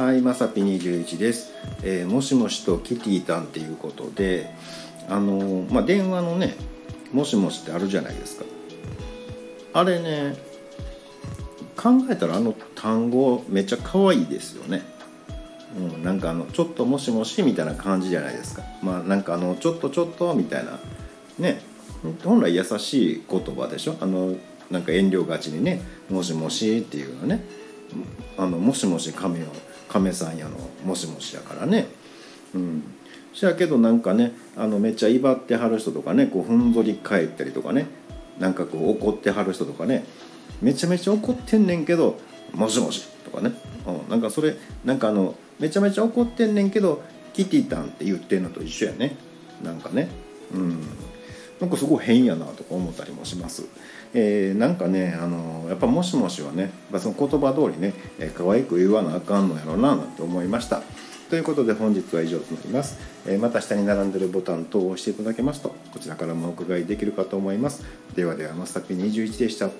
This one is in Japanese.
はいまさぴ21です、えーもしもしとキティたんっていうことであのーまあ電話のねもしもしってあるじゃないですか。あれね考えたらあの単語めっちゃ可愛いですよね。うん、なんかあのちょっともしもしみたいな感じじゃないですか。まあなんかあのちょっとちょっとみたいな。ね本来優しい言葉でしょ？あのなんか遠慮がちにね「もしもし」っていうのね。あのもしもし亀よ亀さんやのもしもしやからね。うん。しやけどなんかねあのめっちゃ威張ってはる人とかねこうふんぞり返ったりとかねなんかこう怒ってはる人とかねめちゃめちゃ怒ってんねんけど「もしもし」とかね、うん、なんかそれなんかあのめちゃめちゃ怒ってんねんけど「キティタン」って言ってんのと一緒やね。なんかね。うん。なんかすごい変やなとか思ったりもします。えーなんかねあのやっぱ「もしもし」はねやっぱその言葉通りね、えー可愛く言わなあかんのやろななんて思いました。ということで本日は以上となります。えーまた下に並んでるボタン等を押していただけますとこちらからもお伺いできるかと思います。ではではまさぴ21でした。